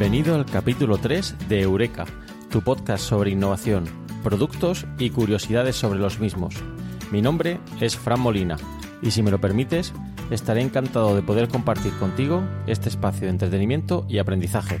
Bienvenido al capítulo 3 de Eureka, tu podcast sobre innovación, productos y curiosidades sobre los mismos. Mi nombre es Fran Molina y si me lo permites, estaré encantado de poder compartir contigo este espacio de entretenimiento y aprendizaje.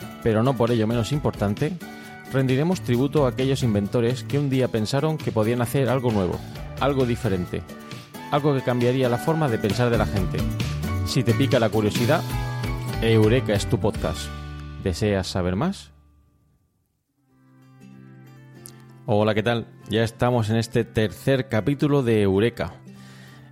pero no por ello menos importante, rendiremos tributo a aquellos inventores que un día pensaron que podían hacer algo nuevo, algo diferente, algo que cambiaría la forma de pensar de la gente. Si te pica la curiosidad, Eureka es tu podcast. ¿Deseas saber más? Hola, ¿qué tal? Ya estamos en este tercer capítulo de Eureka.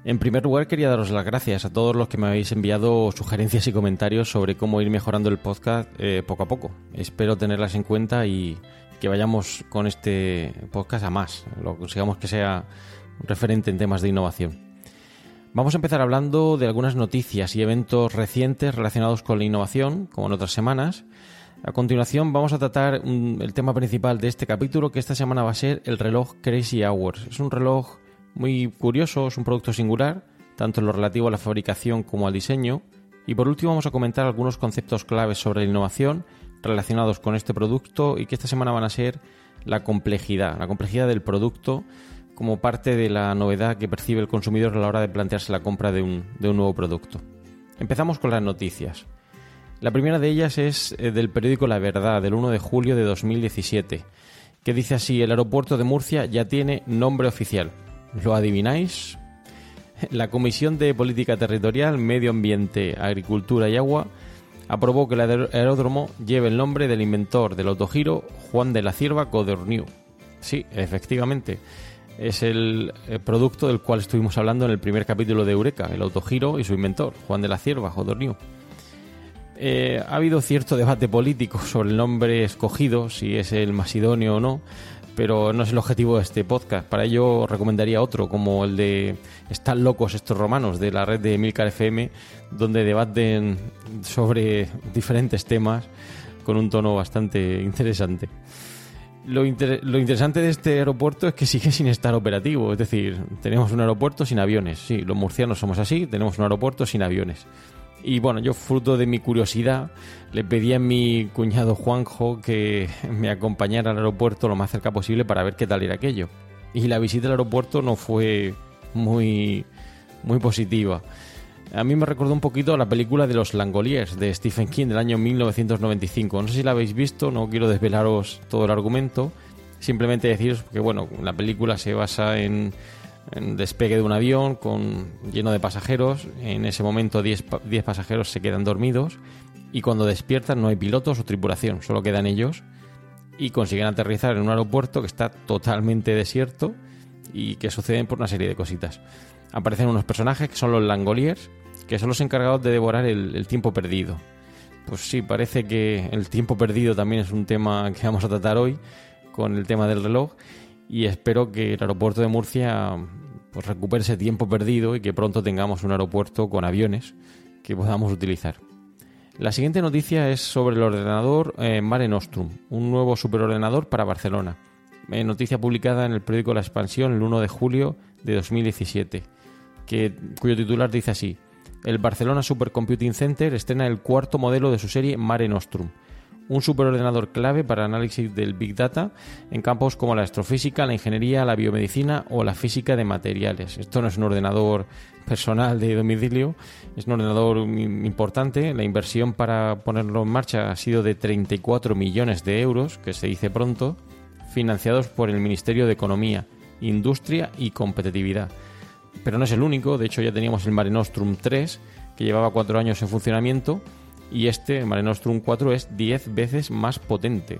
En primer lugar, quería daros las gracias a todos los que me habéis enviado sugerencias y comentarios sobre cómo ir mejorando el podcast eh, poco a poco. Espero tenerlas en cuenta y que vayamos con este podcast a más, lo consigamos que sea referente en temas de innovación. Vamos a empezar hablando de algunas noticias y eventos recientes relacionados con la innovación, como en otras semanas. A continuación vamos a tratar el tema principal de este capítulo, que esta semana va a ser el reloj Crazy Hours. Es un reloj muy curioso, es un producto singular, tanto en lo relativo a la fabricación como al diseño. Y por último vamos a comentar algunos conceptos claves sobre la innovación relacionados con este producto y que esta semana van a ser la complejidad, la complejidad del producto como parte de la novedad que percibe el consumidor a la hora de plantearse la compra de un, de un nuevo producto. Empezamos con las noticias. La primera de ellas es eh, del periódico La Verdad, del 1 de julio de 2017, que dice así, el aeropuerto de Murcia ya tiene nombre oficial. ¿Lo adivináis? La Comisión de Política Territorial, Medio Ambiente, Agricultura y Agua aprobó que el aeródromo lleve el nombre del inventor del autogiro, Juan de la Cierva Codorniu. Sí, efectivamente. Es el producto del cual estuvimos hablando en el primer capítulo de Eureka, el autogiro y su inventor, Juan de la Cierva Codorniu. Eh, ha habido cierto debate político sobre el nombre escogido, si es el más idóneo o no, pero no es el objetivo de este podcast. Para ello recomendaría otro, como el de Están locos estos romanos, de la red de Milcar FM, donde debaten sobre diferentes temas con un tono bastante interesante. Lo, lo, interesante de este aeropuerto es que sigue sin estar operativo, es decir, tenemos un aeropuerto sin aviones. Sí, los murcianos somos así, tenemos un aeropuerto sin aviones. Y bueno, yo fruto de mi curiosidad le pedí a mi cuñado Juanjo que me acompañara al aeropuerto lo más cerca posible para ver qué tal era aquello. Y la visita al aeropuerto no fue muy, muy positiva. A mí me recordó un poquito a la película de los Langoliers de Stephen King del año 1995. No sé si la habéis visto, no quiero desvelaros todo el argumento. Simplemente deciros que bueno, la película se basa en en despegue de un avión con, lleno de pasajeros. En ese momento 10 pasajeros se quedan dormidos y cuando despiertan no hay pilotos o tripulación, solo quedan ellos. y consiguen aterrizar en un aeropuerto que está totalmente desierto y que suceden por una serie de cositas. Aparecen unos personajes que son los Langoliers, que son los encargados de devorar el, tiempo perdido. Pues sí, parece que el tiempo perdido también es un tema que vamos a tratar hoy con el tema del reloj y espero que el aeropuerto de Murcia pues recupere ese tiempo perdido y que pronto tengamos un aeropuerto con aviones que podamos utilizar. La siguiente noticia es sobre el ordenador eh, Mare Nostrum, un nuevo superordenador para Barcelona. Eh, noticia publicada en el periódico La Expansión el 1 de julio de 2017, que, cuyo titular dice así: El Barcelona Supercomputing Center estrena el cuarto modelo de su serie Mare Nostrum, un superordenador clave para análisis del Big Data en campos como la astrofísica, la ingeniería, la biomedicina o la física de materiales. Esto no es un ordenador personal de domicilio, es un ordenador importante. La inversión para ponerlo en marcha ha sido de 34 millones de euros, que se dice pronto, financiados por el Ministerio de Economía, Industria y Competitividad. Pero no es el único, de hecho ya teníamos el Mare Nostrum 3, que llevaba cuatro años en funcionamiento y este Mare Nostrum 4 es 10 veces más potente.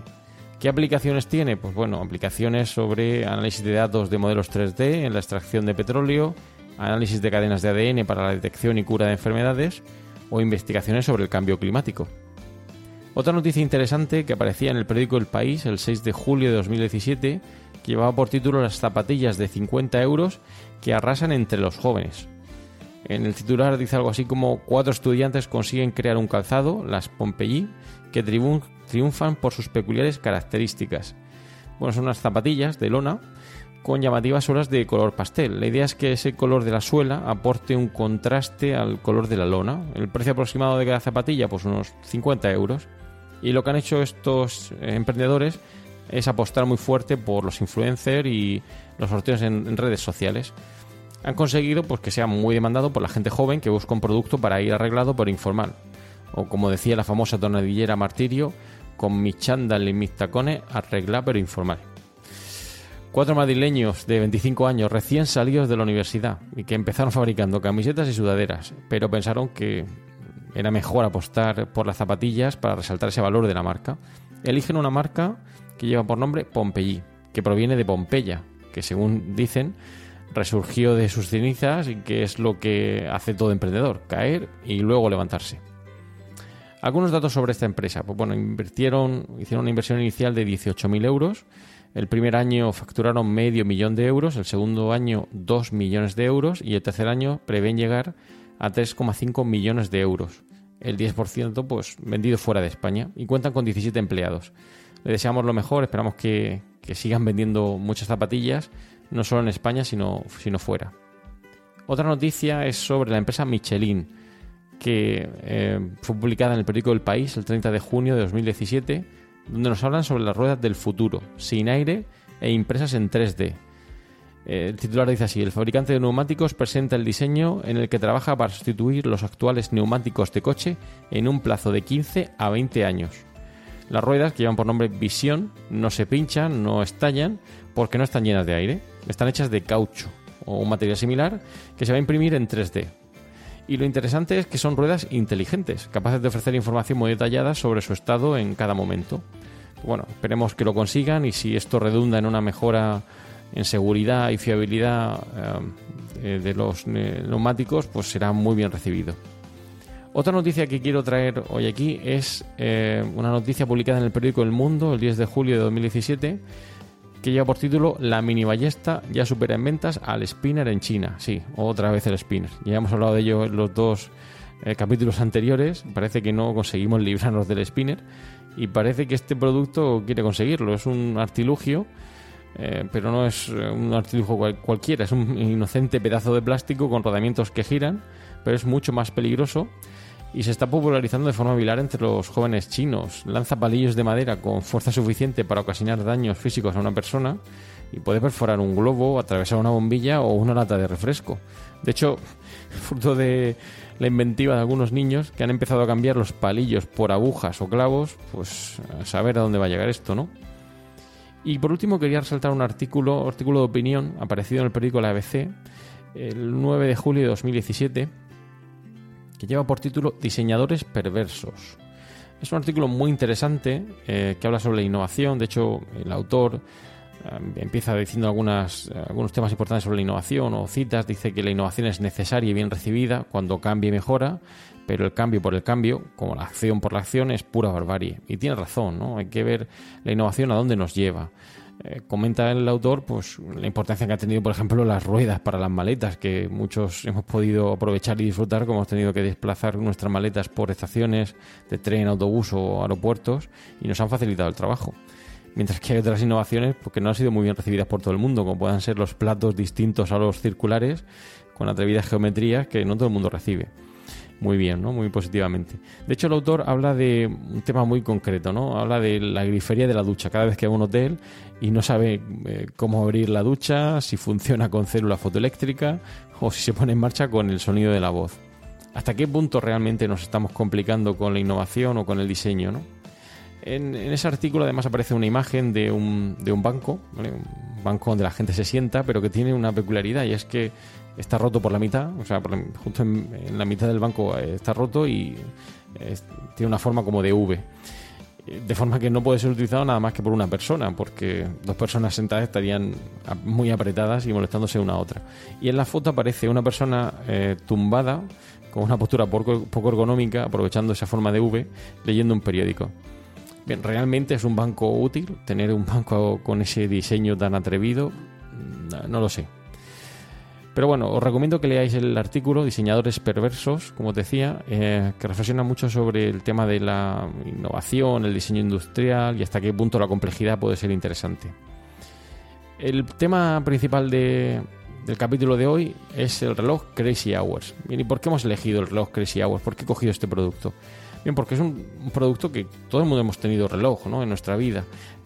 ¿Qué aplicaciones tiene? Pues bueno, aplicaciones sobre análisis de datos de modelos 3D en la extracción de petróleo, análisis de cadenas de ADN para la detección y cura de enfermedades o investigaciones sobre el cambio climático. Otra noticia interesante que aparecía en el periódico El País el 6 de julio de 2017 que llevaba por título las zapatillas de 50 euros que arrasan entre los jóvenes. En el titular dice algo así como cuatro estudiantes consiguen crear un calzado, las Pompey, que triunfan por sus peculiares características. Bueno, son unas zapatillas de lona con llamativas suelas de color pastel. La idea es que ese color de la suela aporte un contraste al color de la lona. El precio aproximado de cada zapatilla, pues unos 50 euros. Y lo que han hecho estos emprendedores es apostar muy fuerte por los influencers y los sorteos en redes sociales han conseguido pues, que sea muy demandado por la gente joven que busca un producto para ir arreglado por informal. O como decía la famosa tonadillera Martirio, con mi chándal y mis tacones arregla pero informal. Cuatro madrileños de 25 años recién salidos de la universidad y que empezaron fabricando camisetas y sudaderas, pero pensaron que era mejor apostar por las zapatillas para resaltar ese valor de la marca. Eligen una marca que lleva por nombre Pompeyi, que proviene de Pompeya, que según dicen resurgió de sus cenizas y que es lo que hace todo emprendedor, caer y luego levantarse. Algunos datos sobre esta empresa. Pues bueno, invirtieron, hicieron una inversión inicial de 18.000 euros. El primer año facturaron medio millón de euros, el segundo año 2 millones de euros y el tercer año prevén llegar a 3,5 millones de euros. El 10% pues vendido fuera de España y cuentan con 17 empleados. Le deseamos lo mejor, esperamos que, que sigan vendiendo muchas zapatillas no solo en España, sino, sino fuera. Otra noticia es sobre la empresa Michelin, que eh, fue publicada en el periódico El País el 30 de junio de 2017, donde nos hablan sobre las ruedas del futuro, sin aire e impresas en 3D. Eh, el titular dice así, el fabricante de neumáticos presenta el diseño en el que trabaja para sustituir los actuales neumáticos de coche en un plazo de 15 a 20 años. Las ruedas, que llevan por nombre Visión, no se pinchan, no estallan, porque no están llenas de aire. Están hechas de caucho o un material similar que se va a imprimir en 3D. Y lo interesante es que son ruedas inteligentes, capaces de ofrecer información muy detallada sobre su estado en cada momento. Bueno, esperemos que lo consigan y si esto redunda en una mejora en seguridad y fiabilidad eh, de los eh, neumáticos, pues será muy bien recibido. Otra noticia que quiero traer hoy aquí es eh, una noticia publicada en el periódico El Mundo el 10 de julio de 2017 que lleva por título La mini ballesta ya supera en ventas al spinner en China. Sí, otra vez el spinner. Ya hemos hablado de ello en los dos eh, capítulos anteriores. Parece que no conseguimos librarnos del spinner y parece que este producto quiere conseguirlo. Es un artilugio, eh, pero no es un artilugio cualquiera. Es un inocente pedazo de plástico con rodamientos que giran, pero es mucho más peligroso y se está popularizando de forma viral entre los jóvenes chinos. Lanza palillos de madera con fuerza suficiente para ocasionar daños físicos a una persona y puede perforar un globo, atravesar una bombilla o una lata de refresco. De hecho, fruto de la inventiva de algunos niños que han empezado a cambiar los palillos por agujas o clavos, pues a saber a dónde va a llegar esto, ¿no? Y por último quería resaltar un artículo, artículo de opinión aparecido en el periódico La ABC el 9 de julio de 2017 que lleva por título Diseñadores perversos. Es un artículo muy interesante eh, que habla sobre la innovación. De hecho, el autor empieza diciendo algunas, algunos temas importantes sobre la innovación o citas. Dice que la innovación es necesaria y bien recibida cuando cambia y mejora, pero el cambio por el cambio, como la acción por la acción, es pura barbarie. Y tiene razón, ¿no? Hay que ver la innovación a dónde nos lleva. Eh, comenta el autor pues la importancia que ha tenido, por ejemplo, las ruedas para las maletas, que muchos hemos podido aprovechar y disfrutar, como hemos tenido que desplazar nuestras maletas por estaciones de tren, autobús o aeropuertos, y nos han facilitado el trabajo. Mientras que hay otras innovaciones pues, no han sido muy bien recibidas por todo el mundo, como puedan ser los platos distintos a los circulares, con atrevidas geometrías que no todo el mundo recibe muy bien, ¿no? Muy positivamente. De hecho, el autor habla de un tema muy concreto, ¿no? Habla de la grifería de la ducha. Cada vez que va a un hotel y no sabe eh, cómo abrir la ducha, si funciona con célula fotoeléctrica o si se pone en marcha con el sonido de la voz. ¿Hasta qué punto realmente nos estamos complicando con la innovación o con el diseño, ¿no? En, ese artículo además aparece una imagen de un, de un banco, un banco donde la gente se sienta, pero que tiene una peculiaridad y es que está roto por la mitad, o sea, justo en, la mitad del banco eh, está roto y tiene una forma como de V. De forma que no puede ser utilizado nada más que por una persona, porque dos personas sentadas estarían muy apretadas y molestándose una a otra. Y en la foto aparece una persona eh, tumbada, con una postura poco, poco ergonómica, aprovechando esa forma de V, leyendo un periódico. Bien, ¿realmente es un banco útil tener un banco con ese diseño tan atrevido? No lo sé. Pero bueno, os recomiendo que leáis el artículo Diseñadores Perversos, como os decía, eh, que reflexiona mucho sobre el tema de la innovación, el diseño industrial y hasta qué punto la complejidad puede ser interesante. El tema principal del capítulo de hoy es el reloj Crazy Hours. ¿y por qué hemos elegido el reloj Crazy Hours? ¿Por qué he cogido este producto? Bien, porque es un, producto que todo el mundo hemos tenido reloj ¿no? en nuestra vida.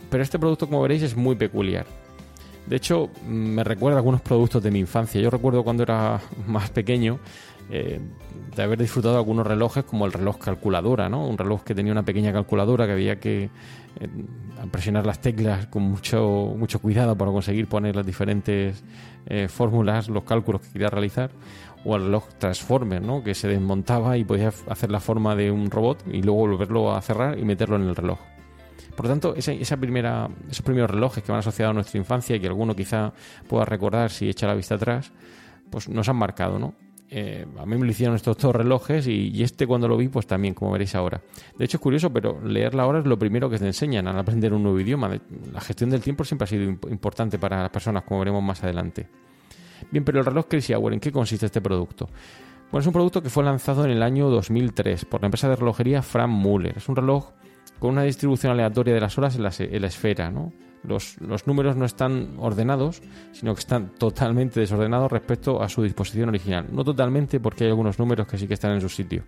Pero este producto, como veréis, es muy peculiar. De hecho, me recuerda algunos productos de mi infancia. Yo recuerdo cuando era más pequeño eh, de haber disfrutado de algunos relojes como el reloj calculadora, ¿no? Un reloj que tenía una pequeña calculadora que había que eh, presionar las teclas con mucho, mucho cuidado para conseguir poner las diferentes eh, fórmulas, los cálculos que quería realizar. O el reloj Transformer, ¿no? Que se desmontaba y podía hacer la forma de un robot y luego volverlo a cerrar y meterlo en el reloj. Por lo tanto, esa, primera, esos primeros relojes que van asociados a nuestra infancia y que alguno quizá pueda recordar si echa la vista atrás, pues nos han marcado, ¿no? Eh, a mí me lo hicieron estos dos relojes y, este cuando lo vi, pues también, como veréis ahora. De hecho, es curioso, pero leer la hora es lo primero que te enseñan al aprender un nuevo idioma. La gestión del tiempo siempre ha sido importante para las personas, como veremos más adelante. Bien, pero el reloj Crazy Hour, ¿en qué consiste este producto? Bueno, es un producto que fue lanzado en el año 2003 por la empresa de relojería Frank Muller. Es un reloj con una distribución aleatoria de las horas en la, esfera. ¿no? Los, números no están ordenados, sino que están totalmente desordenados respecto a su disposición original. No totalmente, porque hay algunos números que sí que están en su sitio.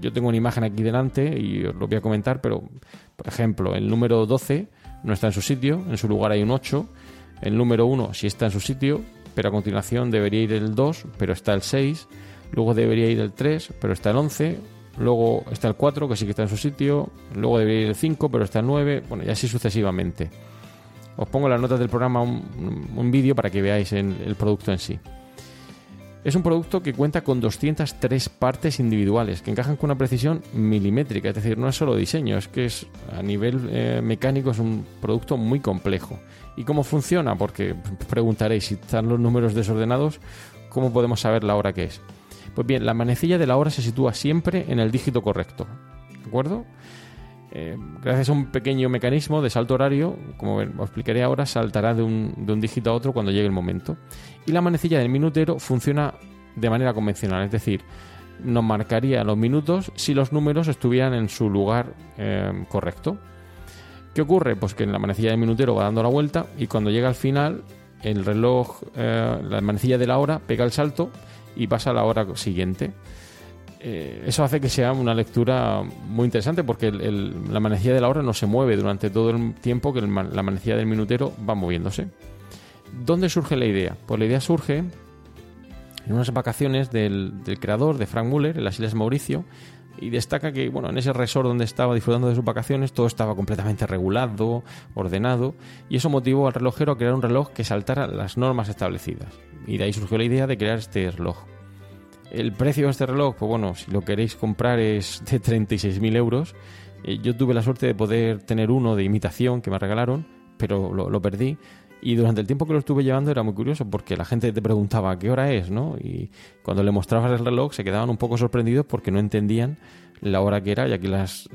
Yo tengo una imagen aquí delante y os lo voy a comentar, pero por ejemplo, el número 12 no está en su sitio, en su lugar hay un 8. El número 1 sí está en su sitio, pero a continuación debería ir el 2, pero está el 6. Luego debería ir el 3, pero está el 11 Luego está el 4, que sí que está en su sitio. Luego debería ir el 5, pero está el 9. Bueno, y así sucesivamente. Os pongo las notas del programa un, vídeo para que veáis el producto en sí. Es un producto que cuenta con 203 partes individuales que encajan con una precisión milimétrica, es decir, no es solo diseño, es que es a nivel eh, mecánico es un producto muy complejo. ¿Y cómo funciona? Porque preguntaréis si están los números desordenados, ¿cómo podemos saber la hora que es? Pues bien, la manecilla de la hora se sitúa siempre en el dígito correcto. ¿De acuerdo? Eh, gracias a un pequeño mecanismo de salto horario, como os explicaré ahora, saltará de un, de un dígito a otro cuando llegue el momento. Y la manecilla del minutero funciona de manera convencional, es decir, nos marcaría los minutos si los números estuvieran en su lugar eh, correcto. ¿Qué ocurre? Pues que en la manecilla del minutero va dando la vuelta y cuando llega al final, el reloj, eh, la manecilla de la hora pega el salto y pasa a la hora siguiente. Eh, eso hace que sea una lectura muy interesante porque la manecilla de la hora no se mueve durante todo el tiempo que la manecilla del minutero va moviéndose. ¿Dónde surge la idea? Pues la idea surge en unas vacaciones del, creador de Frank Muller en las Islas Mauricio y destaca que bueno en ese resort donde estaba disfrutando de sus vacaciones todo estaba completamente regulado, ordenado y eso motivó al relojero a crear un reloj que saltara las normas establecidas y de ahí surgió la idea de crear este reloj. El precio de este reloj, pues bueno, si lo queréis comprar es de 36.000 euros Eh, yo tuve la suerte de poder tener uno de imitación que me regalaron, pero lo, perdí. Y durante el tiempo que lo estuve llevando era muy curioso porque la gente te preguntaba qué hora es, ¿no? Y cuando le mostrabas el reloj se quedaban un poco sorprendidos porque no entendían la hora que era, ya que las,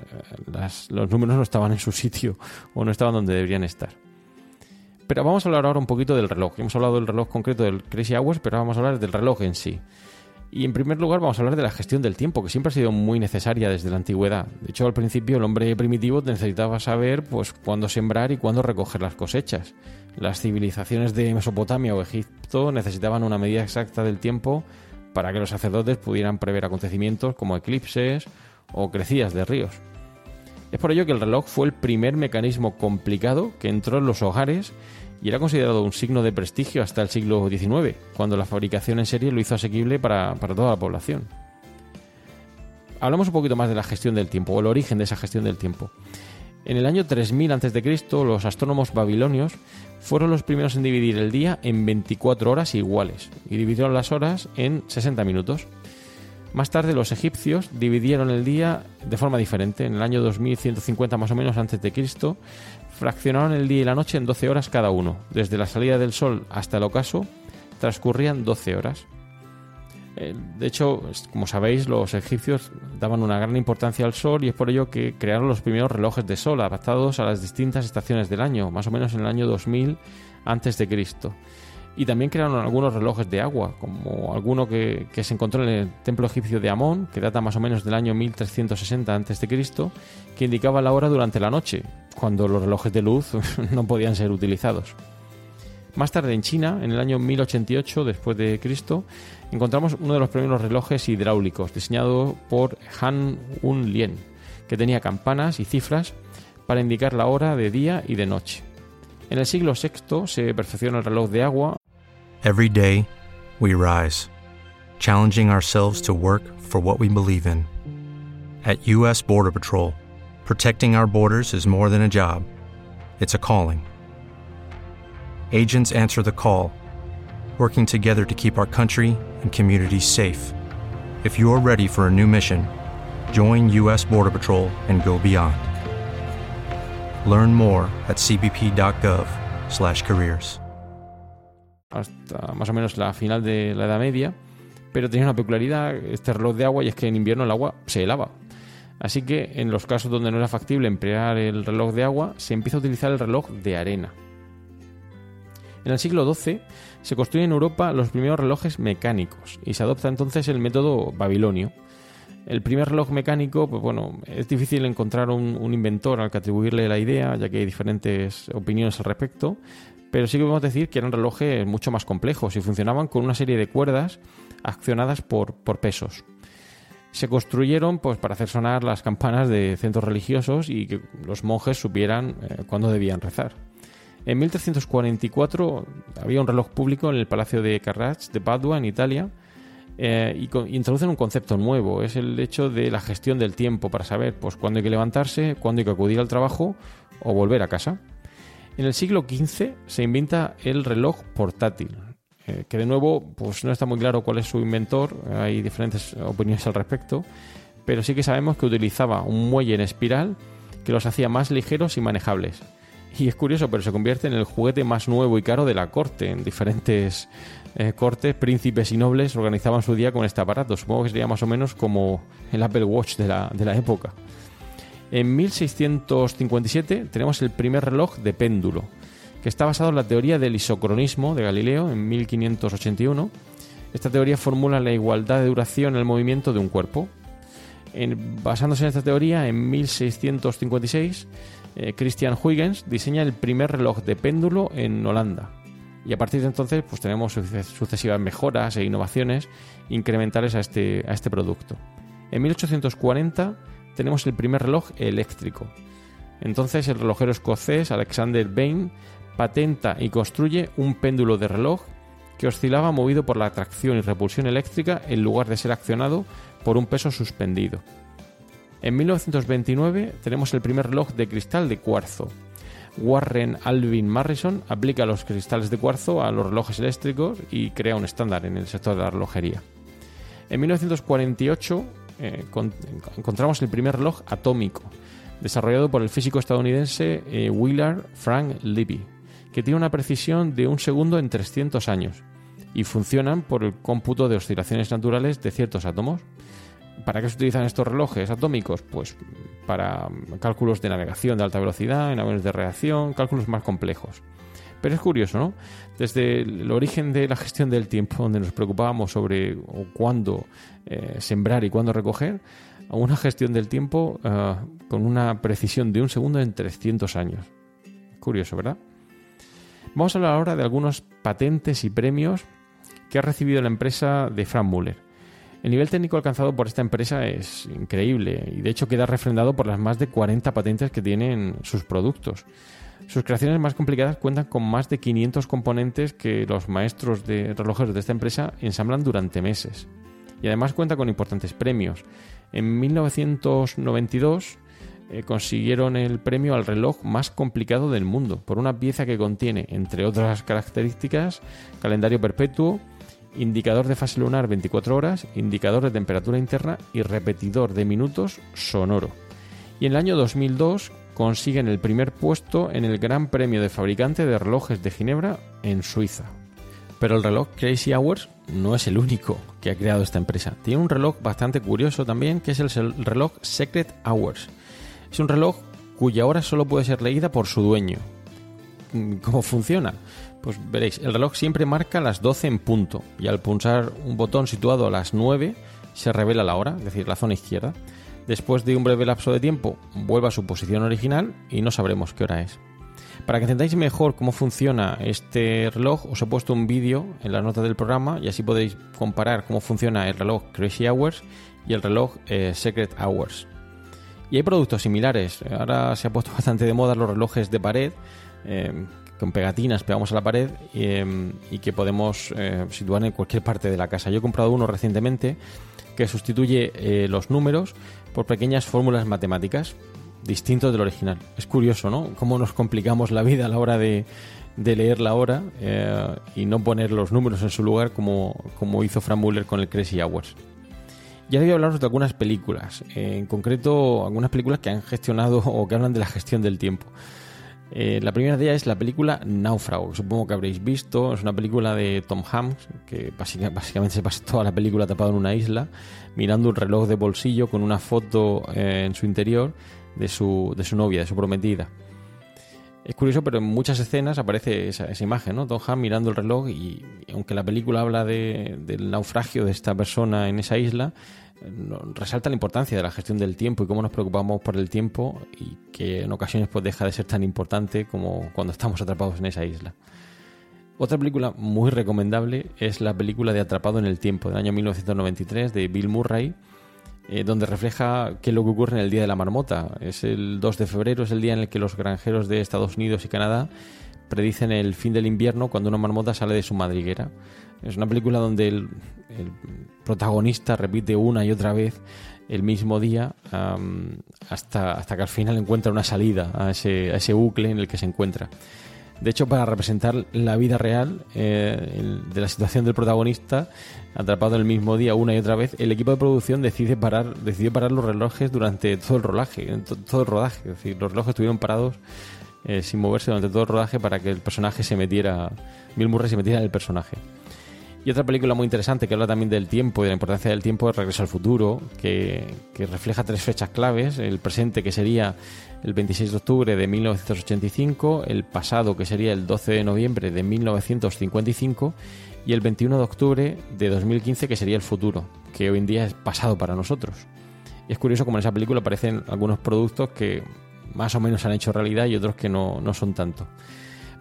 los números no estaban en su sitio o no estaban donde deberían estar. Pero vamos a hablar ahora un poquito del reloj. Hemos hablado del reloj concreto del Crazy Hours, pero vamos a hablar del reloj en sí. Y en primer lugar vamos a hablar de la gestión del tiempo, que siempre ha sido muy necesaria desde la antigüedad. De hecho, al principio el hombre primitivo necesitaba saber pues, cuándo sembrar y cuándo recoger las cosechas. Las civilizaciones de Mesopotamia o Egipto necesitaban una medida exacta del tiempo para que los sacerdotes pudieran prever acontecimientos como eclipses o crecidas de ríos. Es por ello que el reloj fue el primer mecanismo complicado que entró en los hogares y era considerado un signo de prestigio hasta el siglo XIX, cuando la fabricación en serie lo hizo asequible para, toda la población. Hablamos un poquito más de la gestión del tiempo, o el origen de esa gestión del tiempo. En el año 3000 a.C., los astrónomos babilonios fueron los primeros en dividir el día en 24 horas iguales y dividieron las horas en 60 minutos. Más tarde los egipcios dividieron el día de forma diferente. En el año 2150 más o menos antes de Cristo, fraccionaron el día y la noche en 12 horas cada uno. Desde la salida del sol hasta el ocaso transcurrían 12 horas. Eh, de hecho, como sabéis, los egipcios daban una gran importancia al sol y es por ello que crearon los primeros relojes de sol adaptados a las distintas estaciones del año, más o menos en el año 2000 antes de Cristo. Y también crearon algunos relojes de agua, como alguno que, se encontró en el templo egipcio de Amón, que data más o menos del año 1360 a.C., que indicaba la hora durante la noche, cuando los relojes de luz no podían ser utilizados. Más tarde en China, en el año 1088 después de Cristo, encontramos uno de los primeros relojes hidráulicos, diseñado por Han Un Lien, que tenía campanas y cifras para indicar la hora de día y de noche. En el siglo VI se perfecciona el reloj de agua. Every day we rise, challenging ourselves to work for what we believe in. At US Border Patrol, protecting our borders is more than a job. It's a calling. Agents answer the call, working together to keep our country and communities safe. If you're ready for a new mission, join US Border Patrol and go beyond. Learn more at cbp.gov/careers. Hasta más o menos la final de la Edad Media, pero tenía una peculiaridad este reloj de agua y es que en invierno el agua se helaba. Así que en los casos donde no era factible emplear el reloj de agua, se empieza a utilizar el reloj de arena. En el siglo XII se construyen en Europa los primeros relojes mecánicos y se adopta entonces el método babilonio, el primer reloj mecánico, pues bueno, es difícil encontrar un, inventor al que atribuirle la idea, ya que hay diferentes opiniones al respecto, pero sí que podemos decir que eran relojes mucho más complejos y funcionaban con una serie de cuerdas accionadas por, pesos. Se construyeron pues, para hacer sonar las campanas de centros religiosos y que los monjes supieran eh, cuándo debían rezar. En 1344 había un reloj público en el Palacio de Carracci de Padua, en Italia, eh, y, introducen un concepto nuevo, es el hecho de la gestión del tiempo para saber pues, cuándo hay que levantarse, cuándo hay que acudir al trabajo o volver a casa. En el siglo XV se inventa el reloj portátil, eh, que de nuevo pues, no está muy claro cuál es su inventor, hay diferentes opiniones al respecto, pero sí que sabemos que utilizaba un muelle en espiral que los hacía más ligeros y manejables. Y es curioso, pero se convierte en el juguete más nuevo y caro de la corte en diferentes eh, cortes, príncipes y nobles organizaban su día con este aparato. Supongo que sería más o menos como el Apple Watch de la, de la época. En 1657 tenemos el primer reloj de péndulo, que está basado en la teoría del isocronismo de Galileo en 1581. Esta teoría formula la igualdad de duración en el movimiento de un cuerpo. basándose en esta teoría, en 1656, eh, Christian Huygens diseña el primer reloj de péndulo en Holanda y a partir de entonces pues tenemos sucesivas mejoras e innovaciones incrementales a este, a este producto. En 1840 tenemos el primer reloj eléctrico. Entonces el relojero escocés Alexander Bain patenta y construye un péndulo de reloj que oscilaba movido por la atracción y repulsión eléctrica en lugar de ser accionado por un peso suspendido. En 1929 tenemos el primer reloj de cristal de cuarzo, Warren Alvin Marrison aplica los cristales de cuarzo a los relojes eléctricos y crea un estándar en el sector de la relojería. En 1948 eh, encontramos el primer reloj atómico, desarrollado por el físico estadounidense eh, Willard Frank Levy, que tiene una precisión de un segundo en 300 años y funcionan por el cómputo de oscilaciones naturales de ciertos átomos. ¿Para qué se utilizan estos relojes atómicos? Pues para cálculos de navegación de alta velocidad, en aviones de reacción, cálculos más complejos. Pero es curioso, ¿no? Desde el origen de la gestión del tiempo, donde nos preocupábamos sobre cuándo eh, sembrar y cuándo recoger, a una gestión del tiempo eh, con una precisión de un segundo en 300 años. Curioso, ¿verdad? Vamos a hablar ahora de algunos patentes y premios que ha recibido la empresa de Frank Muller. El nivel técnico alcanzado por esta empresa es increíble y de hecho queda refrendado por las más de 40 patentes que tienen sus productos. Sus creaciones más complicadas cuentan con más de 500 componentes que los maestros de relojeros de esta empresa ensamblan durante meses. Y además cuenta con importantes premios. En 1992 eh, consiguieron el premio al reloj más complicado del mundo por una pieza que contiene, entre otras características, calendario perpetuo, indicador de fase lunar 24 horas, indicador de temperatura interna y repetidor de minutos sonoro. Y en el año 2002 consiguen el primer puesto en el Gran Premio de Fabricante de Relojes de Ginebra en Suiza. Pero el reloj Crazy Hours no es el único que ha creado esta empresa. Tiene un reloj bastante curioso también, que es el reloj Secret Hours. Es un reloj cuya hora solo puede ser leída por su dueño. ¿Cómo funciona? Pues veréis, el reloj siempre marca las 12 en punto y al pulsar un botón situado a las 9 se revela la hora, es decir, la zona izquierda. Después de un breve lapso de tiempo vuelve a su posición original y no sabremos qué hora es. Para que entendáis mejor cómo funciona este reloj, os he puesto un vídeo en la nota del programa y así podéis comparar cómo funciona el reloj Crazy Hours y el reloj eh, Secret Hours. Y hay productos similares. Ahora se ha puesto bastante de moda los relojes de pared, eh, con pegatinas pegamos a la pared eh, y que podemos situar en cualquier parte de la casa. Yo he comprado uno recientemente que sustituye los números por pequeñas fórmulas matemáticas distintos del original. Es curioso, ¿no? Cómo nos complicamos la vida a la hora de, leer la hora eh, y no poner los números en su lugar como, como hizo Frank Muller con el Crazy Hours. Ya voy a hablaros de algunas películas, en concreto algunas películas que han gestionado o que hablan de la gestión del tiempo. Eh, la primera de ellas es la película Náufrago, que supongo que habréis visto. Es una película de Tom Hanks, que básicamente se pasa toda la película tapado en una isla, mirando un reloj de bolsillo con una foto eh, en su interior de su, de su novia, de su prometida. Es curioso, pero en muchas escenas aparece esa, imagen, ¿no? Hanks mirando el reloj y, aunque la película habla del naufragio de esta persona en esa isla, resalta la importancia de la gestión del tiempo y cómo nos preocupamos por el tiempo y que en ocasiones pues deja de ser tan importante como cuando estamos atrapados en esa isla. Otra película muy recomendable es la película de Atrapado en el Tiempo del año 1993 de Bill Murray, eh, donde refleja qué es lo que ocurre en el Día de la Marmota. Es el 2 de febrero, es el día en el que los granjeros de Estados Unidos y Canadá predicen el fin del invierno cuando una marmota sale de su madriguera. Es una película donde el, protagonista repite una y otra vez el mismo día hasta, hasta que al final encuentra una salida a ese, a ese bucle en el que se encuentra. De hecho, para representar la vida real eh, de la situación del protagonista, atrapado en el mismo día una y otra vez, el equipo de producción decide parar, decidió parar los relojes durante todo el rodaje, todo el rodaje. Es decir, los relojes estuvieron parados eh, sin moverse durante todo el rodaje para que el personaje se metiera, Bill Murray se metiera en el personaje. Y otra película muy interesante que habla también del tiempo y de la importancia del tiempo es Regreso al Futuro, que, refleja tres fechas claves. El presente, que sería el 26 de octubre de 1985, el pasado, que sería el 12 de noviembre de 1955, y el 21 de octubre de 2015, que sería el futuro, que hoy en día es pasado para nosotros. Y es curioso como en esa película aparecen algunos productos que más o menos han hecho realidad y otros que no, no son tanto.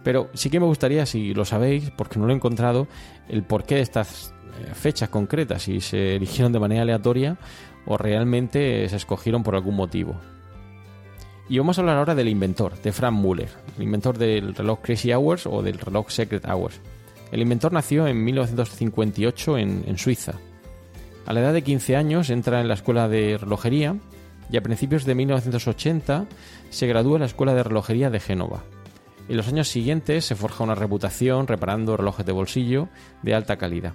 Pero sí que me gustaría, si lo sabéis, porque no lo he encontrado, el porqué de estas eh, fechas concretas, si se eligieron de manera aleatoria o realmente se escogieron por algún motivo. Y vamos a hablar ahora del inventor, de Frank Muller, el inventor del reloj Crazy Hours o del reloj Secret Hours. El inventor nació en 1958 en, en Suiza. A la edad de 15 años entra en la escuela de relojería y a principios de 1980 se gradúa en la escuela de relojería de Génova. En los años siguientes se forja una reputación reparando relojes de bolsillo de alta calidad.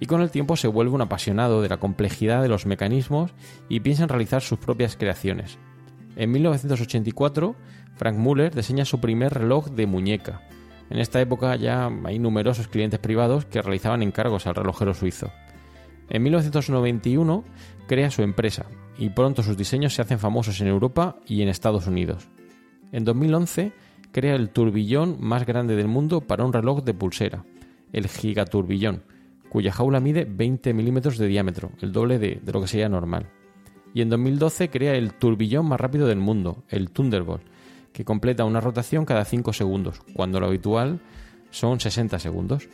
Y con el tiempo se vuelve un apasionado de la complejidad de los mecanismos y piensa en realizar sus propias creaciones. En 1984, Frank Muller diseña su primer reloj de muñeca. En esta época ya hay numerosos clientes privados que realizaban encargos al relojero suizo. En 1991 crea su empresa y pronto sus diseños se hacen famosos en Europa y en Estados Unidos. En 2011 crea el turbillón más grande del mundo para un reloj de pulsera, el gigaturbillón, cuya jaula mide 20 milímetros de diámetro, el doble de, lo que sería normal. Y en 2012 crea el turbillón más rápido del mundo, el Thunderbolt, que completa una rotación cada 5 segundos, cuando lo habitual son 60 segundos.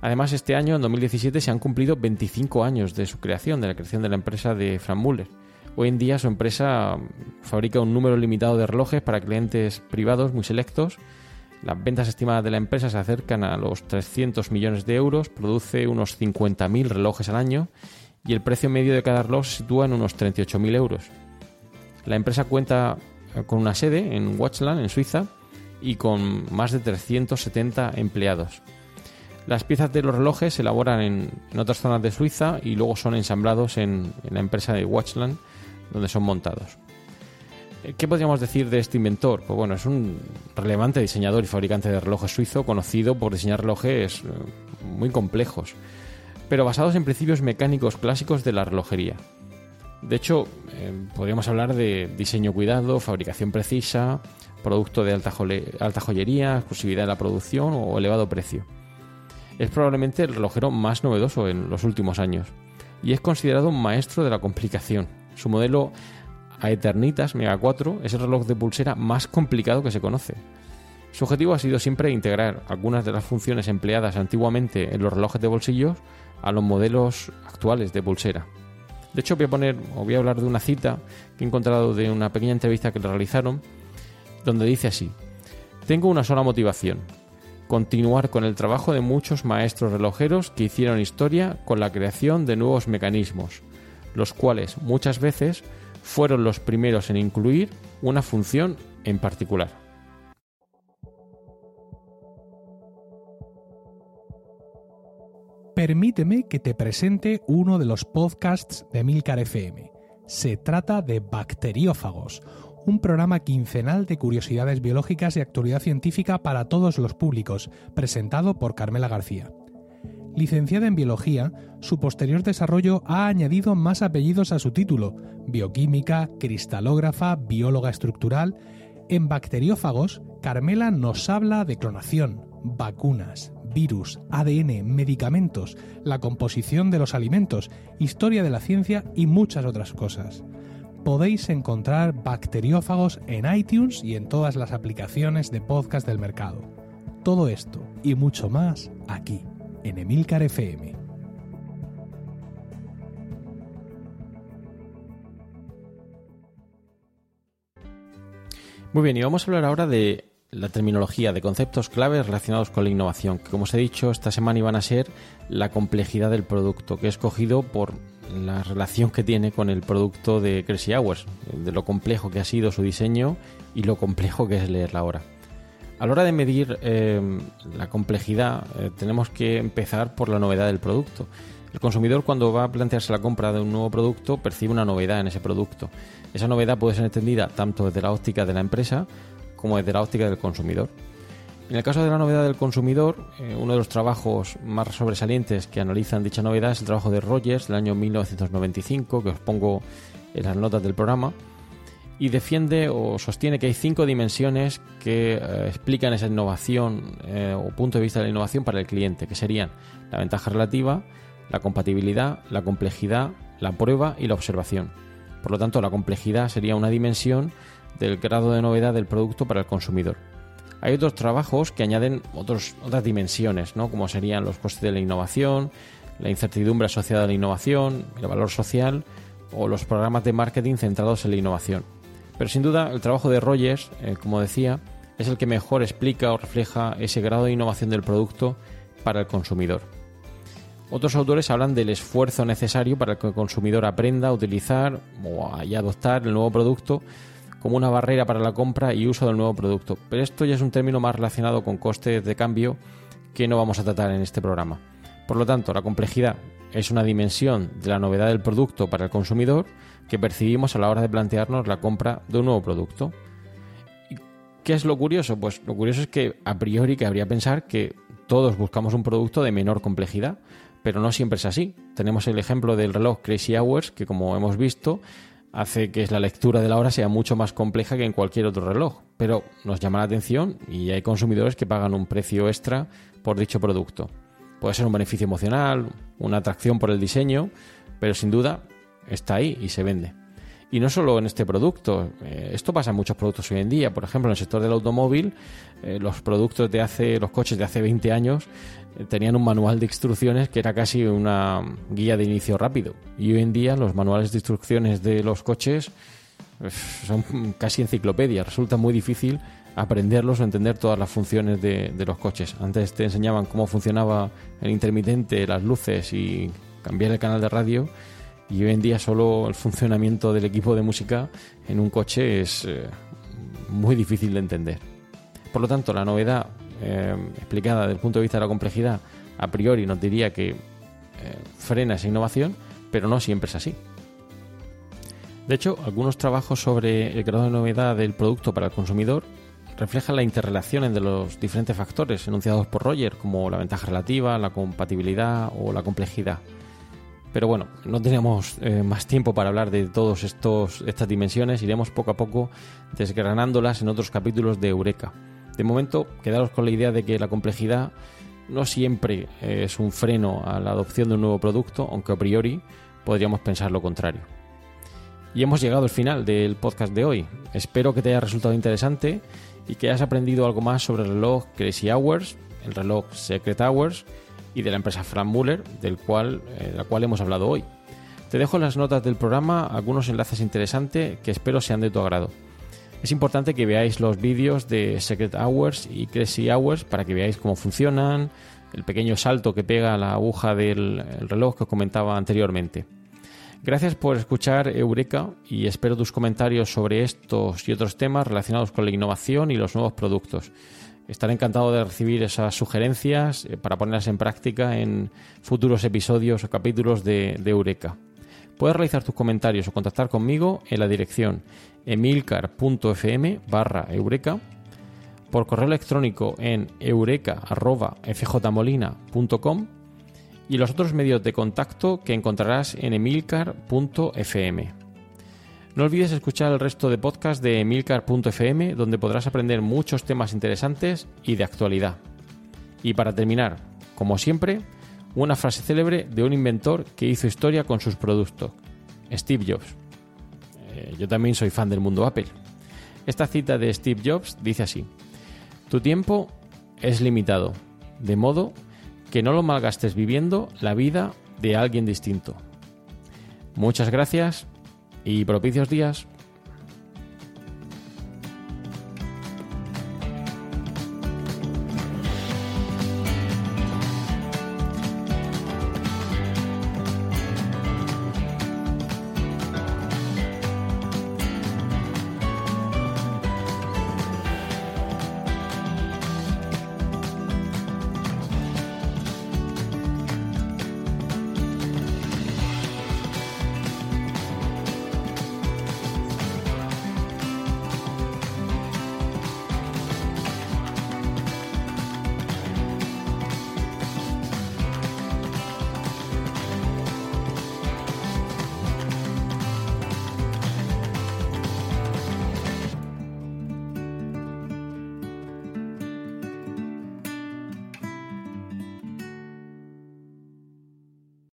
Además, este año, en 2017, se han cumplido 25 años de su creación, de la creación de la empresa de Frank Muller. Hoy en día su empresa fabrica un número limitado de relojes para clientes privados muy selectos. Las ventas estimadas de la empresa se acercan a los 300 millones de euros, produce unos 50.000 relojes al año y el precio medio de cada reloj se sitúa en unos 38.000 euros. La empresa cuenta con una sede en Watchland, en Suiza, y con más de 370 empleados. Las piezas de los relojes se elaboran en, otras zonas de Suiza y luego son ensamblados en, en, la empresa de Watchland, donde son montados. Eh, ¿Qué podríamos decir de este inventor? Pues bueno, es un relevante diseñador y fabricante de relojes suizo, conocido por diseñar relojes eh, muy complejos, pero basados en principios mecánicos clásicos de la relojería. De hecho, eh, podríamos hablar de diseño cuidado, fabricación precisa, producto de alta, alta joyería, exclusividad de la producción o elevado precio. Es probablemente el relojero más novedoso en los últimos años y es considerado un maestro de la complicación. Su modelo Aeternitas Mega 4 es el reloj de pulsera más complicado que se conoce. Su objetivo ha sido siempre integrar algunas de las funciones empleadas antiguamente en los relojes de bolsillos a los modelos actuales de pulsera. De hecho, voy a poner, o voy a hablar de una cita que he encontrado de una pequeña entrevista que le realizaron, donde dice así: Tengo una sola motivación, continuar con el trabajo de muchos maestros relojeros que hicieron historia con la creación de nuevos mecanismos, los cuales muchas veces fueron los primeros en incluir una función en particular. Permíteme que te presente uno de los podcasts de Milcar FM. Se trata de Bacteriófagos, un programa quincenal de curiosidades biológicas y actualidad científica para todos los públicos, presentado por Carmela García. Licenciada en biología, su posterior desarrollo ha añadido más apellidos a su título, bioquímica, cristalógrafa, bióloga estructural. En Bacteriófagos, Carmela nos habla de clonación, vacunas, virus, ADN, medicamentos, la composición de los alimentos, historia de la ciencia y muchas otras cosas podéis encontrar bacteriófagos en iTunes y en todas las aplicaciones de podcast del mercado. Todo esto y mucho más aquí, en Emilcar FM. Muy bien, y vamos a hablar ahora de la terminología, de conceptos claves relacionados con la innovación, que como os he dicho, esta semana iban a ser la complejidad del producto, que he escogido por la relación que tiene con el producto de Crazy Hours, de lo complejo que ha sido su diseño y lo complejo que es leerla ahora. A la hora de medir eh, la complejidad, eh, tenemos que empezar por la novedad del producto. El consumidor cuando va a plantearse la compra de un nuevo producto percibe una novedad en ese producto. Esa novedad puede ser entendida tanto desde la óptica de la empresa como desde la óptica del consumidor. En el caso de la novedad del consumidor, eh, uno de los trabajos más sobresalientes que analizan dicha novedad es el trabajo de Rogers del año 1995, que os pongo en las notas del programa, y defiende o sostiene que hay cinco dimensiones que eh, explican esa innovación eh, o punto de vista de la innovación para el cliente, que serían la ventaja relativa, la compatibilidad, la complejidad, la prueba y la observación. Por lo tanto, la complejidad sería una dimensión del grado de novedad del producto para el consumidor. Hay otros trabajos que añaden otras dimensiones, ¿no? como serían los costes de la innovación, la incertidumbre asociada a la innovación, el valor social o los programas de marketing centrados en la innovación. Pero sin duda el trabajo de Rogers, eh, como decía, es el que mejor explica o refleja ese grado de innovación del producto para el consumidor. Otros autores hablan del esfuerzo necesario para que el consumidor aprenda a utilizar o a adoptar el nuevo producto como una barrera para la compra y uso del nuevo producto. Pero esto ya es un término más relacionado con costes de cambio que no vamos a tratar en este programa. Por lo tanto, la complejidad es una dimensión de la novedad del producto para el consumidor que percibimos a la hora de plantearnos la compra de un nuevo producto. ¿Qué es lo curioso? Pues lo curioso es que a priori cabría pensar que todos buscamos un producto de menor complejidad, pero no siempre es así. Tenemos el ejemplo del reloj Crazy Hours, que como hemos visto, hace que la lectura de la hora sea mucho más compleja que en cualquier otro reloj. Pero nos llama la atención y hay consumidores que pagan un precio extra por dicho producto. Puede ser un beneficio emocional, una atracción por el diseño, pero sin duda está ahí y se vende. Y no solo en este producto, eh, esto pasa en muchos productos hoy en día. Por ejemplo, en el sector del automóvil, eh, los productos de hace, los coches de hace 20 años eh, tenían un manual de instrucciones que era casi una guía de inicio rápido. Y hoy en día los manuales de instrucciones de los coches son casi enciclopedias. Resulta muy difícil aprenderlos o entender todas las funciones de, los coches. Antes te enseñaban cómo funcionaba el intermitente, las luces y cambiar el canal de radio y hoy en día solo el funcionamiento del equipo de música en un coche es eh, muy difícil de entender. Por lo tanto, la novedad eh, explicada desde el punto de vista de la complejidad a priori nos diría que eh, frena esa innovación, pero no siempre es así. De hecho, algunos trabajos sobre el grado de novedad del producto para el consumidor reflejan la interrelación entre los diferentes factores enunciados por Roger, como la ventaja relativa, la compatibilidad o la complejidad. Pero bueno, no tenemos eh, más tiempo para hablar de todas estas dimensiones, iremos poco a poco desgranándolas en otros capítulos de Eureka. De momento, quedaros con la idea de que la complejidad no siempre es un freno a la adopción de un nuevo producto, aunque a priori podríamos pensar lo contrario. Y hemos llegado al final del podcast de hoy. Espero que te haya resultado interesante y que hayas aprendido algo más sobre el reloj Crazy Hours, el reloj Secret Hours y de la empresa Frank Muller, del cual, eh, de la cual hemos hablado hoy. Te dejo en las notas del programa algunos enlaces interesantes que espero sean de tu agrado. Es importante que veáis los vídeos de Secret Hours y Crazy Hours para que veáis cómo funcionan, el pequeño salto que pega la aguja del reloj que os comentaba anteriormente. Gracias por escuchar Eureka y espero tus comentarios sobre estos y otros temas relacionados con la innovación y los nuevos productos. Estaré encantado de recibir esas sugerencias eh, para ponerlas en práctica en futuros episodios o capítulos de, Eureka. Puedes realizar tus comentarios o contactar conmigo en la dirección emilcar.fm barra eureka, por correo electrónico en eureka.fjmolina.com y los otros medios de contacto que encontrarás en emilcar.fm. No olvides escuchar el resto de podcast de Milcar.fm, donde podrás aprender muchos temas interesantes y de actualidad. Y para terminar, como siempre, una frase célebre de un inventor que hizo historia con sus productos, Steve Jobs. Eh, yo también soy fan del mundo Apple. Esta cita de Steve Jobs dice así, Tu tiempo es limitado, de modo que no lo malgastes viviendo la vida de alguien distinto. Muchas gracias y propicios días.